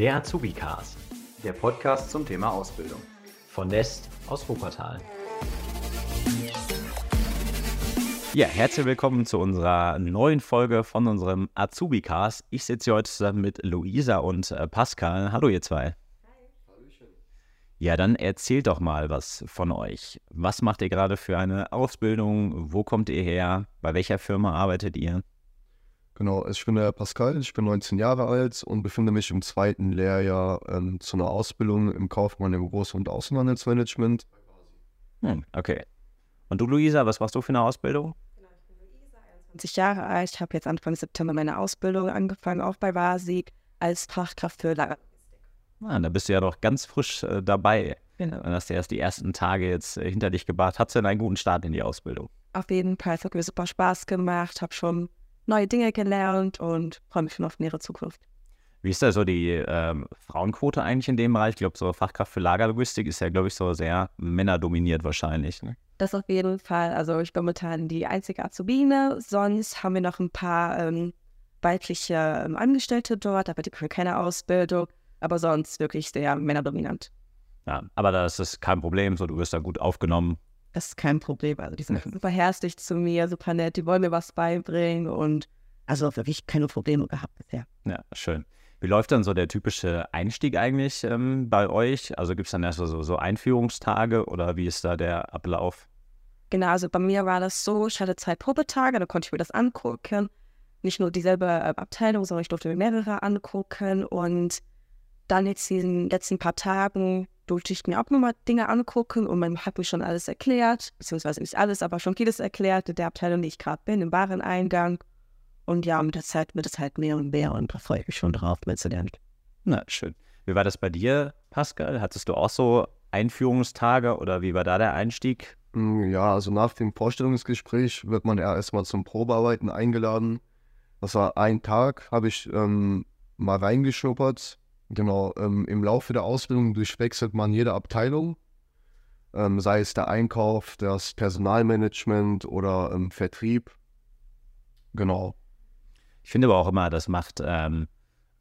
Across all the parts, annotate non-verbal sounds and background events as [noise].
Der Azubi-Cast. Der Podcast zum Thema Ausbildung. Von Nest aus Wuppertal. Ja, herzlich willkommen zu unserer neuen Folge von unserem Azubi-Cast. Ich sitze hier heute zusammen mit Luisa und äh, Pascal. Hallo, ihr zwei. Ja, dann erzählt doch mal was von euch. Was macht ihr gerade für eine Ausbildung? Wo kommt ihr her? Bei welcher Firma arbeitet ihr? Genau, ich bin der Pascal, ich bin 19 Jahre alt und befinde mich im zweiten Lehrjahr ähm, zu einer Ausbildung im Kaufmann im Groß- und Außenhandelsmanagement. Hm, okay. Und du, Luisa, was machst du für eine Ausbildung? 20 Jahre alt. Ich habe jetzt Anfang September meine Ausbildung angefangen, auch bei Vasig, als Fachkraft für Lager. Ah, da bist du ja noch ganz frisch äh, dabei. Genau. Dann hast du erst die ersten Tage jetzt äh, hinter dich gebracht. Hattest du denn einen guten Start in die Ausbildung? Auf jeden Fall, es hat mir super Spaß gemacht, habe schon neue Dinge gelernt und freue mich schon auf nähere Zukunft. Wie ist da so die ähm, Frauenquote eigentlich in dem Bereich? Ich glaube, so Fachkraft für Lagerlogistik ist ja, glaube ich, so sehr männerdominiert wahrscheinlich. Ne? Das auf jeden Fall. Also ich bin momentan die einzige Azubine. Sonst haben wir noch ein paar ähm, weibliche ähm, Angestellte dort, aber die können keine Ausbildung. Aber sonst wirklich sehr männerdominant. Ja, aber das ist kein Problem. So, du wirst da gut aufgenommen. Das ist kein Problem. Also die sind super herzlich zu mir, super nett, die wollen mir was beibringen und also wirklich keine Probleme gehabt bisher. Ja, schön. Wie läuft dann so der typische Einstieg eigentlich ähm, bei euch? Also gibt es dann erst so, so Einführungstage oder wie ist da der Ablauf? Genau, also bei mir war das so, ich hatte zwei Probetage, da konnte ich mir das angucken. Nicht nur dieselbe äh, Abteilung, sondern ich durfte mir mehrere angucken. Und dann jetzt diesen letzten paar Tagen durfte ich mir auch nochmal Dinge angucken und man hat mir schon alles erklärt, beziehungsweise nicht alles, aber schon vieles erklärt in der Abteilung, die ich gerade bin, im Wareneingang. Und ja, mit der Zeit wird es halt mehr und mehr und da freue ich mich schon drauf, mitzulernen. Na, schön. Wie war das bei dir, Pascal? Hattest du auch so Einführungstage oder wie war da der Einstieg? Mm, Ja, also nach dem Vorstellungsgespräch wird man ja erstmal zum Probearbeiten eingeladen. Das war ein Tag, habe ich ähm, mal reingeschnuppert. Genau, ähm, im Laufe der Ausbildung durchwechselt man jede Abteilung, ähm, sei es der Einkauf, das Personalmanagement oder ähm, Vertrieb. Genau. Ich finde aber auch immer, das macht ähm,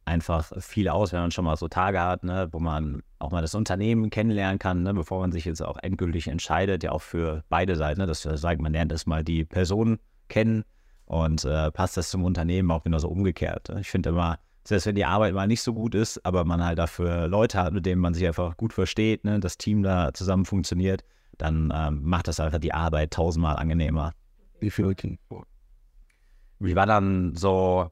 einfach viel aus, wenn man schon mal so Tage hat, ne, wo man auch mal das Unternehmen kennenlernen kann, ne, bevor man sich jetzt auch endgültig entscheidet, ja auch für beide Seiten, ne, dass man sagt, man lernt erstmal die Person kennen und äh, passt das zum Unternehmen auch genauso umgekehrt. Ich finde immer, selbst wenn die Arbeit mal nicht so gut ist, aber man halt dafür Leute hat, mit denen man sich einfach gut versteht, ne, das Team da zusammen funktioniert, dann ähm, macht das einfach die Arbeit tausendmal angenehmer. Wie viel? Wie war dann so,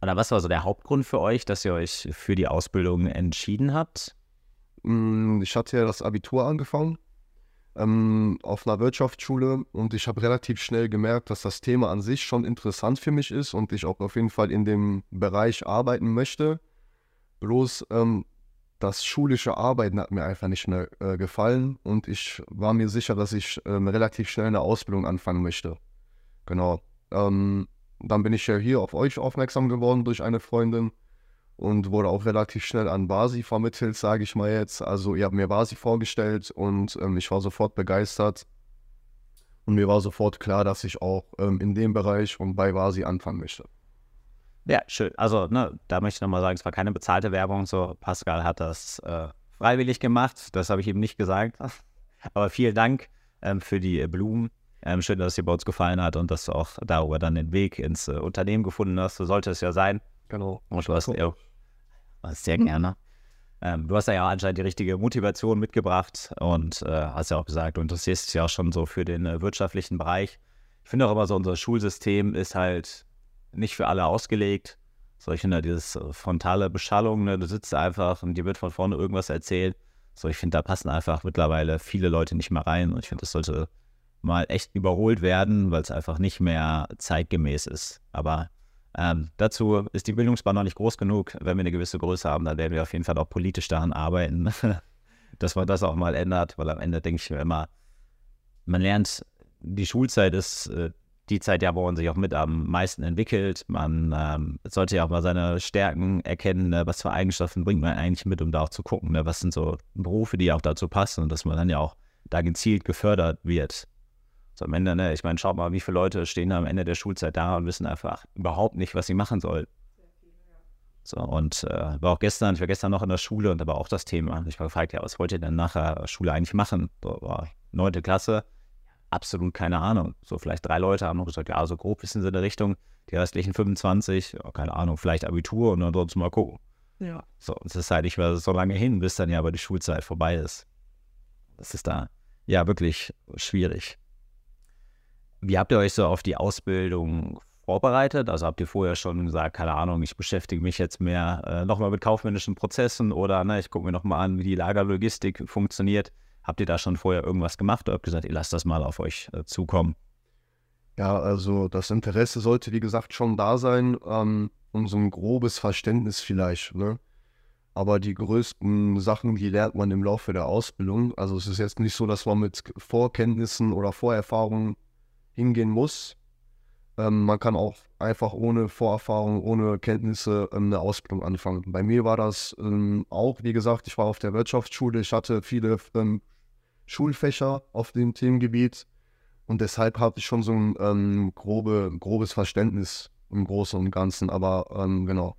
oder was war so der Hauptgrund für euch, dass ihr euch für die Ausbildung entschieden habt? Mm, Ich hatte ja das Abitur angefangen ähm, auf einer Wirtschaftsschule und ich habe relativ schnell gemerkt, dass das Thema an sich schon interessant für mich ist und ich auch auf jeden Fall in dem Bereich arbeiten möchte. Bloß ähm, das schulische Arbeiten hat mir einfach nicht mehr äh, gefallen und ich war mir sicher, dass ich ähm, relativ schnell eine Ausbildung anfangen möchte. Genau. Ähm, dann bin ich ja hier auf euch aufmerksam geworden durch eine Freundin und wurde auch relativ schnell an Basi vermittelt, sage ich mal jetzt. Also ihr habt mir Basi vorgestellt und ähm, ich war sofort begeistert. Und mir war sofort klar, dass ich auch ähm, in dem Bereich und bei Basi anfangen möchte. Ja, schön. Also, ne, da möchte ich nochmal sagen, es war keine bezahlte Werbung. So, Pascal hat das äh, freiwillig gemacht. Das habe ich ihm nicht gesagt. [laughs] Aber vielen Dank ähm, für die äh, Blumen. Ähm, schön, dass es dir bei uns gefallen hat und dass du auch darüber dann den Weg ins äh, Unternehmen gefunden hast. So sollte es ja sein. Genau. Und du hast ja sehr gerne. Ähm, du hast ja auch anscheinend die richtige Motivation mitgebracht und äh, hast ja auch gesagt, du interessierst dich ja auch schon so für den äh, wirtschaftlichen Bereich. Ich finde auch immer so, unser Schulsystem ist halt nicht für alle ausgelegt. So, ich finde dieses äh, frontale Beschallung, ne, du sitzt einfach und dir wird von vorne irgendwas erzählt. So, ich finde, da passen einfach mittlerweile viele Leute nicht mehr rein und ich finde, das sollte mal echt überholt werden, weil es einfach nicht mehr zeitgemäß ist. Aber ähm, dazu ist die Bildungsbahn noch nicht groß genug. Wenn wir eine gewisse Größe haben, dann werden wir auf jeden Fall auch politisch daran arbeiten, [laughs] dass man das auch mal ändert, weil am Ende denke ich mir immer, man lernt, die Schulzeit ist äh, die Zeit, ja, wo man sich auch mit am meisten entwickelt. Man ähm, sollte ja auch mal seine Stärken erkennen, ne, was für Eigenschaften bringt man eigentlich mit, um da auch zu gucken, ne, was sind so Berufe, die auch dazu passen und dass man dann ja auch da gezielt gefördert wird. So am Ende, ne, ich meine, schaut mal, wie viele Leute stehen da am Ende der Schulzeit da und wissen einfach überhaupt nicht, was sie machen sollen. So, und äh, war auch gestern, ich war gestern noch in der Schule und da war auch das Thema. Ich war gefragt, ja, was wollt ihr denn nachher Schule eigentlich machen? Neunte Klasse, absolut keine Ahnung. So vielleicht drei Leute haben noch gesagt, ja, so grob wissen sie in der Richtung. Die restlichen 25, ja, keine Ahnung, vielleicht Abitur und dann sonst mal gucken. Ja. So, es ist halt nicht mehr so lange hin, bis dann ja aber die Schulzeit vorbei ist. Das ist da ja wirklich schwierig. Wie habt ihr euch so auf die Ausbildung vorbereitet? Also habt ihr vorher schon gesagt, keine Ahnung, ich beschäftige mich jetzt mehr äh, nochmal mit kaufmännischen Prozessen oder ne, ich gucke mir nochmal an, wie die Lagerlogistik funktioniert. Habt ihr da schon vorher irgendwas gemacht oder habt gesagt, ihr lasst das mal auf euch äh, zukommen? Ja, also das Interesse sollte, wie gesagt, schon da sein ähm, und so ein grobes Verständnis vielleicht. Ne? Aber die größten Sachen, die lernt man im Laufe der Ausbildung. Also es ist jetzt nicht so, dass man mit Vorkenntnissen oder Vorerfahrungen hingehen muss. Ähm, man kann auch einfach ohne Vorerfahrung, ohne Kenntnisse ähm, eine Ausbildung anfangen. Bei mir war das ähm, auch, wie gesagt, ich war auf der Wirtschaftsschule, ich hatte viele ähm, Schulfächer auf dem Themengebiet und deshalb hatte ich schon so ein ähm, grobe, grobes Verständnis im Großen und Ganzen. Aber genau,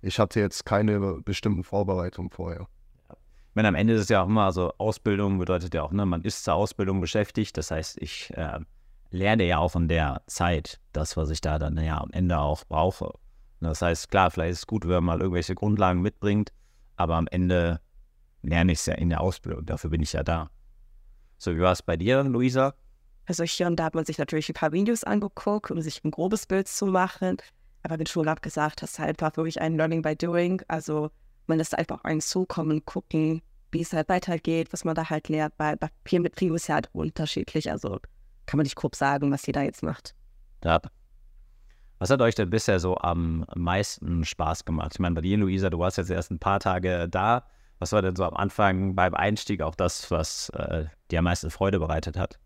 ich hatte jetzt keine bestimmten Vorbereitungen vorher. Ich meine, am Ende ist es ja auch immer so, Ausbildung bedeutet ja auch, ne, man ist zur Ausbildung beschäftigt. Das heißt, ich äh, lerne ja auch in der Zeit das, was ich da dann ja am Ende auch brauche. Das heißt, klar, vielleicht ist es gut, wenn man mal irgendwelche Grundlagen mitbringt, aber am Ende lerne ich es ja in der Ausbildung. Dafür bin ich ja da. So, wie war es bei dir, Luisa? Also hier und da hat man sich natürlich ein paar Videos angeguckt, um sich ein grobes Bild zu machen. Aber wie Schule abgesagt, das ist halt einfach wirklich ein Learning by Doing. Also man lässt einfach einen zukommen, gucken, wie es halt weitergeht, was man da halt lernt. Bei Papierbetrieb ist ja halt unterschiedlich. Also kann man nicht grob sagen, was jeder jetzt macht. Ja. Was hat euch denn bisher so am meisten Spaß gemacht? Ich meine, bei dir, Luisa, du warst jetzt erst ein paar Tage da. Was war denn so am Anfang beim Einstieg auch das, was äh, dir am meisten Freude bereitet hat?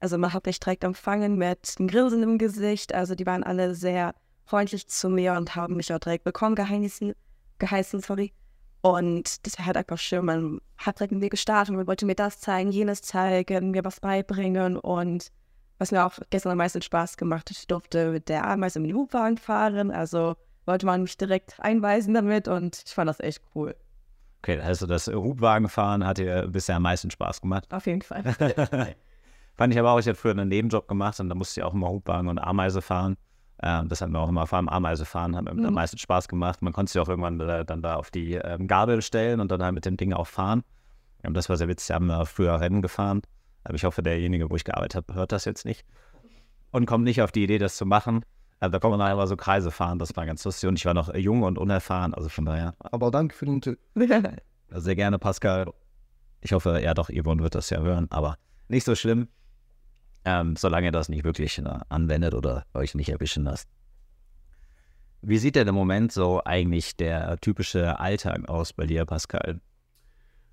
Also man hat mich direkt empfangen mit einem Grinsen im Gesicht. Also die waren alle sehr freundlich zu mir und haben mich auch direkt willkommen geheißen, geheißen sorry. Und das war halt einfach schön. Man hat direkt mit mir gestartet und wollte mir das zeigen, jenes zeigen, mir was beibringen. Und was mir auch gestern am meisten Spaß gemacht hat, ich durfte mit der Ameise mit dem Hubwagen fahren. Also wollte man mich direkt einweisen damit und ich fand das echt cool. Okay, also das Hubwagenfahren hat dir bisher am meisten Spaß gemacht. Auf jeden Fall. [laughs] Fand ich aber auch, ich hatte früher einen Nebenjob gemacht und da musste ich auch immer Hubwagen und Ameise fahren. Ähm, das hat mir auch immer vor allem Ameise fahren, hat mir mhm. am meisten Spaß gemacht. Man konnte sich auch irgendwann äh, dann da auf die ähm, Gabel stellen und dann halt mit dem Ding auch fahren. Ähm, das war sehr witzig, haben wir früher Rennen gefahren. Aber ich hoffe, derjenige, wo ich gearbeitet habe, hört das jetzt nicht. Und kommt nicht auf die Idee, das zu machen. Also da kommt man immer so Kreise fahren, das war ganz lustig. Und ich war noch jung und unerfahren, also von daher. Aber danke für den Tipp. [laughs] Sehr gerne, Pascal. Ich hoffe, ja doch, Yvonne wird das ja hören, aber nicht so schlimm ähm, solange ihr das nicht wirklich äh, anwendet oder euch nicht erwischen lasst. Wie sieht denn im Moment so eigentlich der typische Alltag aus bei dir, Pascal?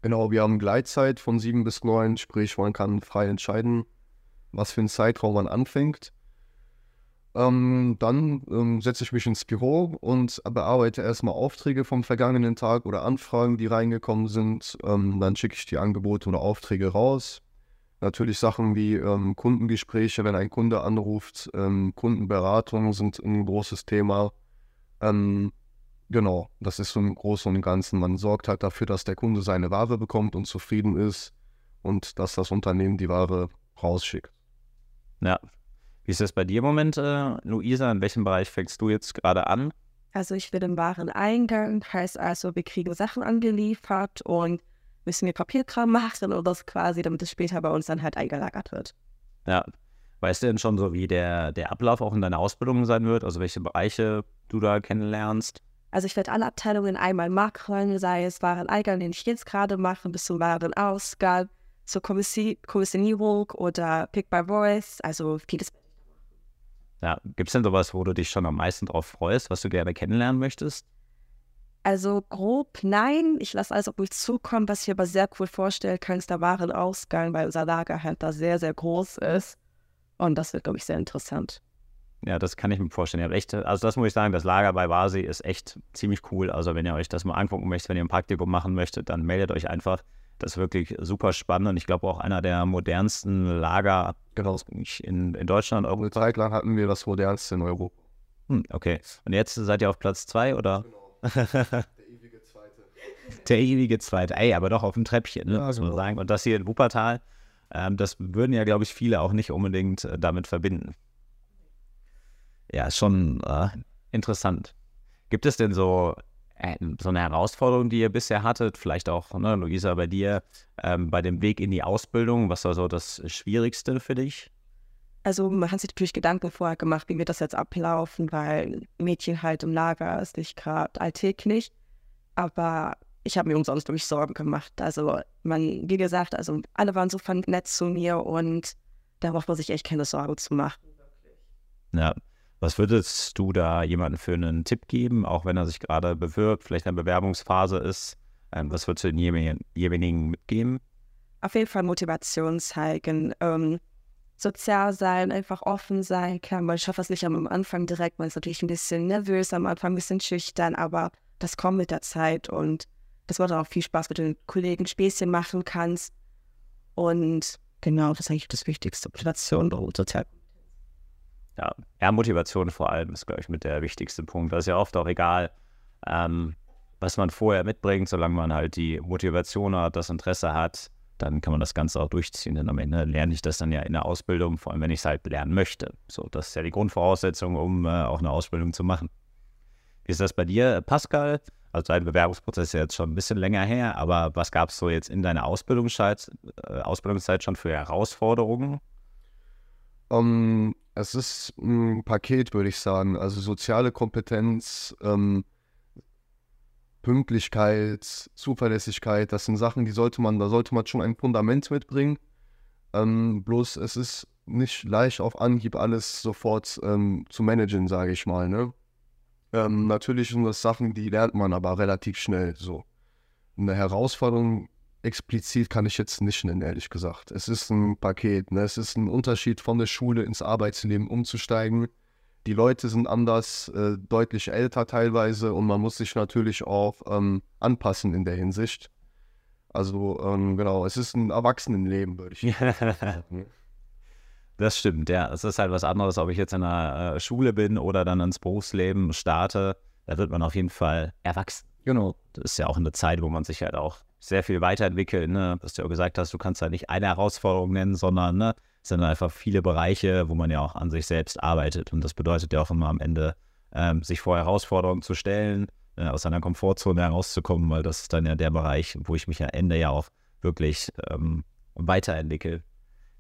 Genau, wir haben Gleitzeit von sieben bis neun, sprich, man kann frei entscheiden, was für einen Zeitraum man anfängt. Ähm, dann ähm, setze ich mich ins Büro und bearbeite erstmal Aufträge vom vergangenen Tag oder Anfragen, die reingekommen sind. Ähm, dann schicke ich die Angebote oder Aufträge raus. Natürlich Sachen wie ähm, Kundengespräche, wenn ein Kunde anruft, ähm, Kundenberatung sind ein großes Thema. Ähm, genau, das ist so im Großen und Ganzen. Man sorgt halt dafür, dass der Kunde seine Ware bekommt und zufrieden ist und dass das Unternehmen die Ware rausschickt. Ja. Wie ist das bei dir im Moment, äh, Luisa? In welchem Bereich fängst du jetzt gerade an? Also ich bin im Wareneingang, heißt also, wir kriegen Sachen angeliefert und müssen wir Papierkram machen oder das quasi, damit es später bei uns dann halt eingelagert wird. Ja. Weißt du denn schon so, wie der, der Ablauf auch in deiner Ausbildung sein wird? Also welche Bereiche du da kennenlernst? Also ich werde alle Abteilungen einmal machen, sei es Wareneingang, den ich jetzt gerade mache, bis zum Warenausgang, zur Kommissi Kommissionierung oder Pick by Voice, also vieles. Ja, gibt es denn sowas, wo du dich schon am meisten drauf freust, was du gerne kennenlernen möchtest? Also grob nein. Ich lasse alles auf mich zukommen. Was ich aber sehr cool vorstellen kann, ist der Warenausgang, weil unser Lager da sehr, sehr groß ist. Und das wird, glaube ich, sehr interessant. Ja, das kann ich mir vorstellen. Ihr habt echt, also das muss ich sagen, das Lager bei Vasi ist echt ziemlich cool. Also wenn ihr euch das mal angucken möchtet, wenn ihr ein Praktikum machen möchtet, dann meldet euch einfach. Das ist wirklich super spannend und ich glaube auch einer der modernsten Lager genau. in, in Deutschland. Eine Zeit lang hatten wir das modernste in Europa. Hm, okay. Und jetzt seid ihr auf Platz zwei oder? Genau. [laughs] Der ewige Zweite. Der ewige Zweite. Ey, aber doch auf dem Treppchen, ne? Muss man genau. sagen. Und das hier in Wuppertal, ähm, das würden ja, glaube ich, viele auch nicht unbedingt äh, damit verbinden. Ja, ist schon äh, interessant. Gibt es denn so, äh, so eine Herausforderung, die ihr bisher hattet? Vielleicht auch, ne, Luisa, bei dir, ähm, bei dem Weg in die Ausbildung. Was war so das Schwierigste für dich? Also man hat sich natürlich Gedanken vorher gemacht, wie wird das jetzt ablaufen, weil Mädchen halt im Lager ist nicht gerade alltäglich. Aber ich habe mir umsonst durch Sorgen gemacht. Also man, wie gesagt, also alle waren so nett zu mir und da braucht man sich echt keine Sorgen zu machen. Ja. Was würdest du da jemandem für einen Tipp geben, auch wenn er sich gerade bewirbt, vielleicht in der Bewerbungsphase ist? Ähm, was würdest du denjenigen mitgeben? Auf jeden Fall Motivation zeigen. Ähm, sozial sein, einfach offen sein. Klar, man schafft das nicht am Anfang direkt, man ist natürlich ein bisschen nervös, am Anfang ein bisschen schüchtern, aber das kommt mit der Zeit und das macht auch viel Spaß, mit den Kollegen Späßchen machen kannst. Und genau, das ist eigentlich das Wichtigste, Motivation und sozial. Ja, ja, Motivation vor allem ist, glaube ich, mit der wichtigste Punkt. Das ist ja oft auch egal, ähm, was man vorher mitbringt, solange man halt die Motivation hat, das Interesse hat, dann kann man das Ganze auch durchziehen. Denn am Ende lerne ich das dann ja in der Ausbildung, vor allem wenn ich es halt lernen möchte. So, das ist ja die Grundvoraussetzung, um äh, auch eine Ausbildung zu machen. Wie ist das bei dir, Pascal? Also dein Bewerbungsprozess ist ja jetzt schon ein bisschen länger her, aber was gab es so jetzt in deiner Ausbildungszeit, äh, Ausbildungszeit schon für Herausforderungen? Um, ähm, es ist ein Paket, würde ich sagen. Also soziale Kompetenz, ähm, Pünktlichkeit, Zuverlässigkeit, das sind Sachen, die sollte man, da sollte man schon ein Fundament mitbringen. Ähm, bloß es ist nicht leicht auf Anhieb alles sofort ähm, zu managen, sage ich mal. Ne? Ähm, natürlich sind das Sachen, die lernt man aber relativ schnell so. Eine Herausforderung explizit kann ich jetzt nicht nennen, ehrlich gesagt. Es ist ein Paket. Ne? Es ist ein Unterschied von der Schule ins Arbeitsleben umzusteigen die Leute sind anders, äh, deutlich älter teilweise und man muss sich natürlich auch ähm, anpassen in der Hinsicht. Also ähm, genau, es ist ein Erwachsenenleben, würde ich sagen. [laughs] Das stimmt, ja. Es ist halt was anderes, ob ich jetzt in einer äh, Schule bin oder dann ins Berufsleben starte. Da wird man auf jeden Fall erwachsen. Genau. Das ist ja auch eine Zeit, wo man sich halt auch sehr viel weiterentwickelt. Ne? Was du ja gesagt hast, du kannst halt nicht eine Herausforderung nennen, sondern ne, es sind einfach viele Bereiche, wo man ja auch an sich selbst arbeitet. Und das bedeutet ja auch immer am Ende, ähm, sich vor Herausforderungen zu stellen, äh, aus seiner Komfortzone herauszukommen, weil das ist dann ja der Bereich, wo ich mich am Ende ja auch wirklich ähm, weiterentwickle.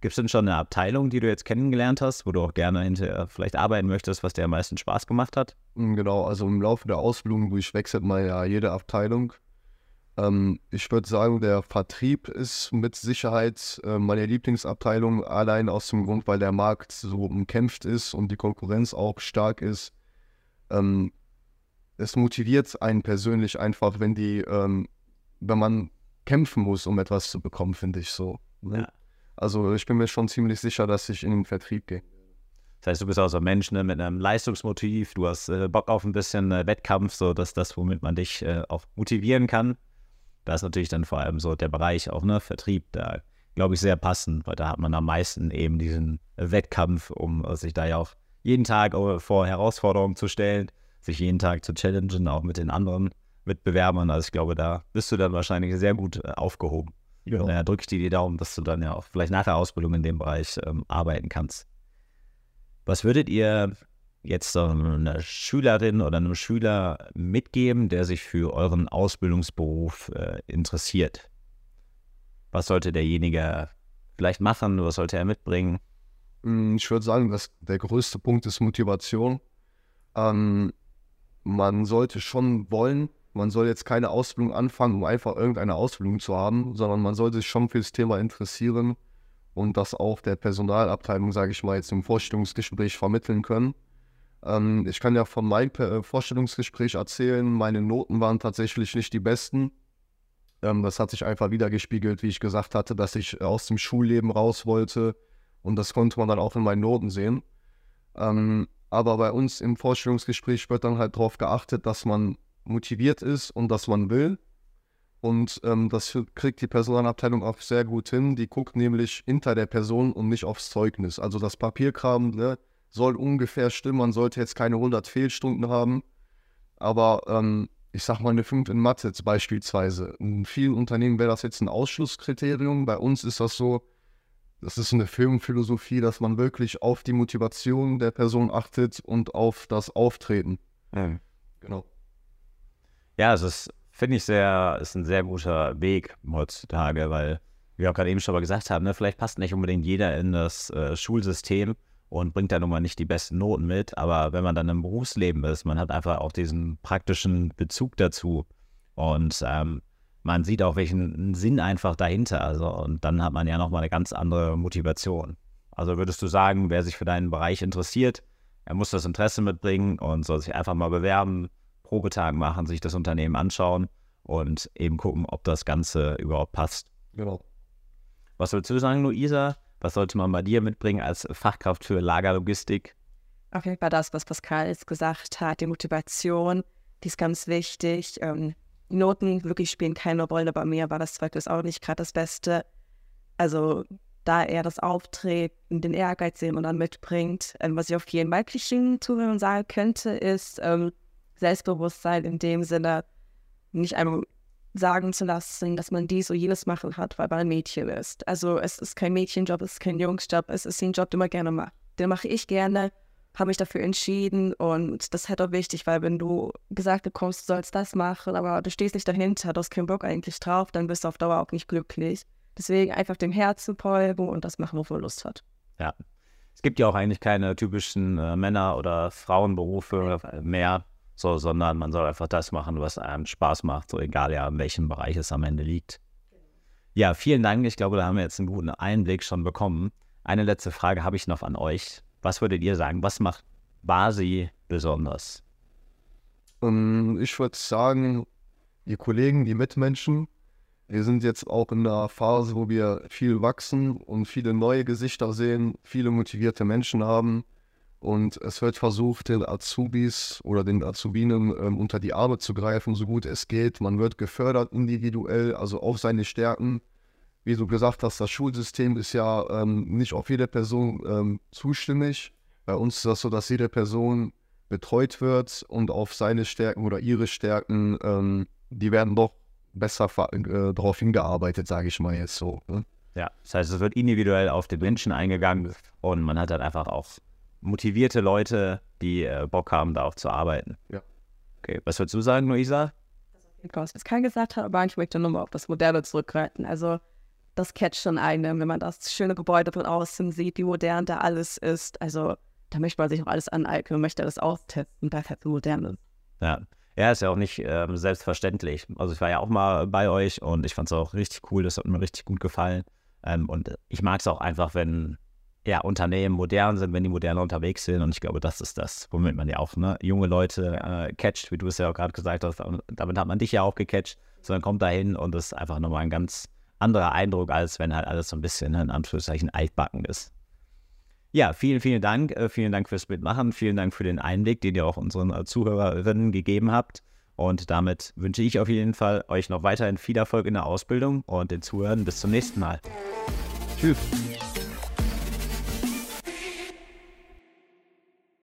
Gibt es denn schon eine Abteilung, die du jetzt kennengelernt hast, wo du auch gerne hinterher vielleicht arbeiten möchtest, was dir am meisten Spaß gemacht hat? Genau, also im Laufe der Ausbildung durchwechselt man ja jede Abteilung. Ähm, ich würde sagen, der Vertrieb ist mit Sicherheit äh, meine Lieblingsabteilung, allein aus dem Grund, weil der Markt so umkämpft ist und die Konkurrenz auch stark ist. Ähm, es motiviert einen persönlich einfach, wenn die, ähm, wenn man kämpfen muss, um etwas zu bekommen, finde ich so. Ne? Ja. Also ich bin mir schon ziemlich sicher, dass ich in den Vertrieb gehe. Das heißt, du bist auch so ein Mensch ne, mit einem Leistungsmotiv, du hast äh, Bock auf ein bisschen äh, Wettkampf, so dass das, womit man dich äh, auch motivieren kann. Da ist natürlich dann vor allem so der Bereich auch, ne, Vertrieb, da glaube ich sehr passend, weil da hat man am meisten eben diesen Wettkampf, um sich da ja auch jeden Tag vor Herausforderungen zu stellen, sich jeden Tag zu challengen, auch mit den anderen Mitbewerbern. Also ich glaube, da bist du dann wahrscheinlich sehr gut äh, aufgehoben. Ja. Daher drücke ich dir die Daumen, dass du dann ja auch vielleicht nach der Ausbildung in dem Bereich ähm, arbeiten kannst. Was würdet ihr jetzt eine Schülerin oder einem Schüler mitgeben, der sich für euren Ausbildungsberuf äh, interessiert? Was sollte derjenige vielleicht machen? Was sollte er mitbringen? Hm, ich würde sagen, dass der größte Punkt ist Motivation. Ähm, man sollte schon wollen, man soll jetzt keine Ausbildung anfangen, um einfach irgendeine Ausbildung zu haben, sondern man sollte sich schon für das Thema interessieren und das auch der Personalabteilung, sage ich mal, jetzt im Vorstellungsgespräch vermitteln können. Ähm, ich kann ja von meinem äh, Vorstellungsgespräch erzählen, meine Noten waren tatsächlich nicht die besten. Ähm, das hat sich einfach wieder gespiegelt, wie ich gesagt hatte, dass ich aus dem Schulleben raus wollte. Und das konnte man dann auch in meinen Noten sehen. Ähm, aber bei uns im Vorstellungsgespräch wird dann halt darauf geachtet, dass man motiviert ist und dass man will. Und ähm, das kriegt die Personalabteilung auch sehr gut hin. Die guckt nämlich hinter der Person und nicht aufs Zeugnis. Also das Papierkram, ne, soll ungefähr stimmen. Man sollte jetzt keine 100 Fehlstunden haben. Aber ähm, ich sag mal, eine 5 in Mathe beispielsweise. In vielen Unternehmen wäre das jetzt ein Ausschlusskriterium. Bei uns ist das so, das ist eine Firmenphilosophie, dass man wirklich auf die Motivation der Person achtet und auf das Auftreten. Ja. Genau. Ja, es ist, finde ich, sehr, ist ein sehr guter Weg heutzutage, weil wir auch gerade eben schon mal gesagt haben, ne, vielleicht passt nicht unbedingt jeder in das äh, Schulsystem und bringt da nun mal nicht die besten Noten mit, aber wenn man dann im Berufsleben ist, man hat einfach auch diesen praktischen Bezug dazu und ähm, man sieht auch welchen Sinn einfach dahinter, also und dann hat man ja nochmal eine ganz andere Motivation. Also würdest du sagen, wer sich für deinen Bereich interessiert, er muss das Interesse mitbringen und soll sich einfach mal bewerben, Probetag machen, sich das Unternehmen anschauen und eben gucken, ob das Ganze überhaupt passt. Genau. Was würdest du sagen, Luisa? Was sollte man bei dir mitbringen als Fachkraft für Lagerlogistik? Auf jeden Fall das, was Pascal jetzt gesagt hat, die Motivation, die ist ganz wichtig. Ähm, Noten wirklich spielen keine Rolle. Bei mir war das Zeugnis auch nicht gerade das Beste. Also da er das Auftreten, den Ehrgeiz, den man dann mitbringt, ähm, was ich auf jeden weiblichen Zuhörern sagen könnte, ist ähm, Selbstbewusstsein in dem Sinne, nicht einmal sagen zu lassen, dass man dies oder jenes machen hat, weil man ein Mädchen ist. Also es ist kein Mädchenjob, es ist kein Jungsjob, es ist ein Job, den man gerne macht. Den mache ich gerne, habe mich dafür entschieden und das ist halt auch wichtig, weil wenn du gesagt bekommst, du sollst das machen, aber du stehst nicht dahinter, du hast keinen Bock eigentlich drauf, dann bist du auf Dauer auch nicht glücklich. Deswegen einfach dem Herzen folgen und das machen, wofür man Lust hat. Ja. Es gibt ja auch eigentlich keine typischen äh, Männer- oder Frauenberufe mehr, so, sondern man soll einfach das machen, was einem Spaß macht, so egal ja, in welchem Bereich es am Ende liegt. Ja, vielen Dank. Ich glaube, da haben wir jetzt einen guten Einblick schon bekommen. Eine letzte Frage habe ich noch an euch. Was würdet ihr sagen? Was macht Basi besonders? Ähm, ich würde sagen, die Kollegen, die Mitmenschen, wir sind jetzt auch in einer Phase, wo wir viel wachsen und viele neue Gesichter sehen, viele motivierte Menschen haben. Und es wird versucht, den Azubis oder den Azubinen ähm, unter die Arme zu greifen, so gut es geht. Man wird gefördert individuell, also auf seine Stärken. Wie du gesagt hast, das Schulsystem ist ja ähm, nicht auf jede Person ähm, zustimmig. Bei uns ist das so, dass jede Person betreut wird und auf seine Stärken oder ihre Stärken, ähm, die werden doch besser äh, darauf hingearbeitet, sage ich mal jetzt so. Ne? Ja, das heißt, es wird individuell auf den Menschen eingegangen und man hat dann einfach auch motivierte Leute, die äh, Bock haben, darauf zu arbeiten. Ja. Okay, was würdest du sagen, Luisa? Was jetzt kein gesagt hat, aber ich möchte nur mal auf das Moderne zurückgreifen. Also das catcht schon einen, wenn man das schöne Gebäude von außen sieht, wie modern da alles ist. Also da möchte man sich auch alles aneignen, möchte alles austesten, weil es halt so modern ist. Ja. Ja, ist ja auch nicht ähm, selbstverständlich. Also ich war ja auch mal bei euch und ich fand es auch richtig cool, das hat mir richtig gut gefallen. Ähm, und ich mag es auch einfach, wenn ja, Unternehmen modern sind, wenn die moderner unterwegs sind. Und ich glaube, das ist das, womit man ja auch ne, junge Leute äh, catcht, wie du es ja auch gerade gesagt hast. Und damit hat man dich ja auch gecatcht. Sondern kommt da hin und das ist einfach nochmal ein ganz anderer Eindruck, als wenn halt alles so ein bisschen in Anführungszeichen altbacken ist. Ja, vielen, vielen Dank. Äh, vielen Dank fürs Mitmachen. Vielen Dank für den Einblick, den ihr auch unseren äh, Zuhörerinnen gegeben habt. Und damit wünsche ich auf jeden Fall euch noch weiterhin viel Erfolg in der Ausbildung und den Zuhörern bis zum nächsten Mal. Tschüss.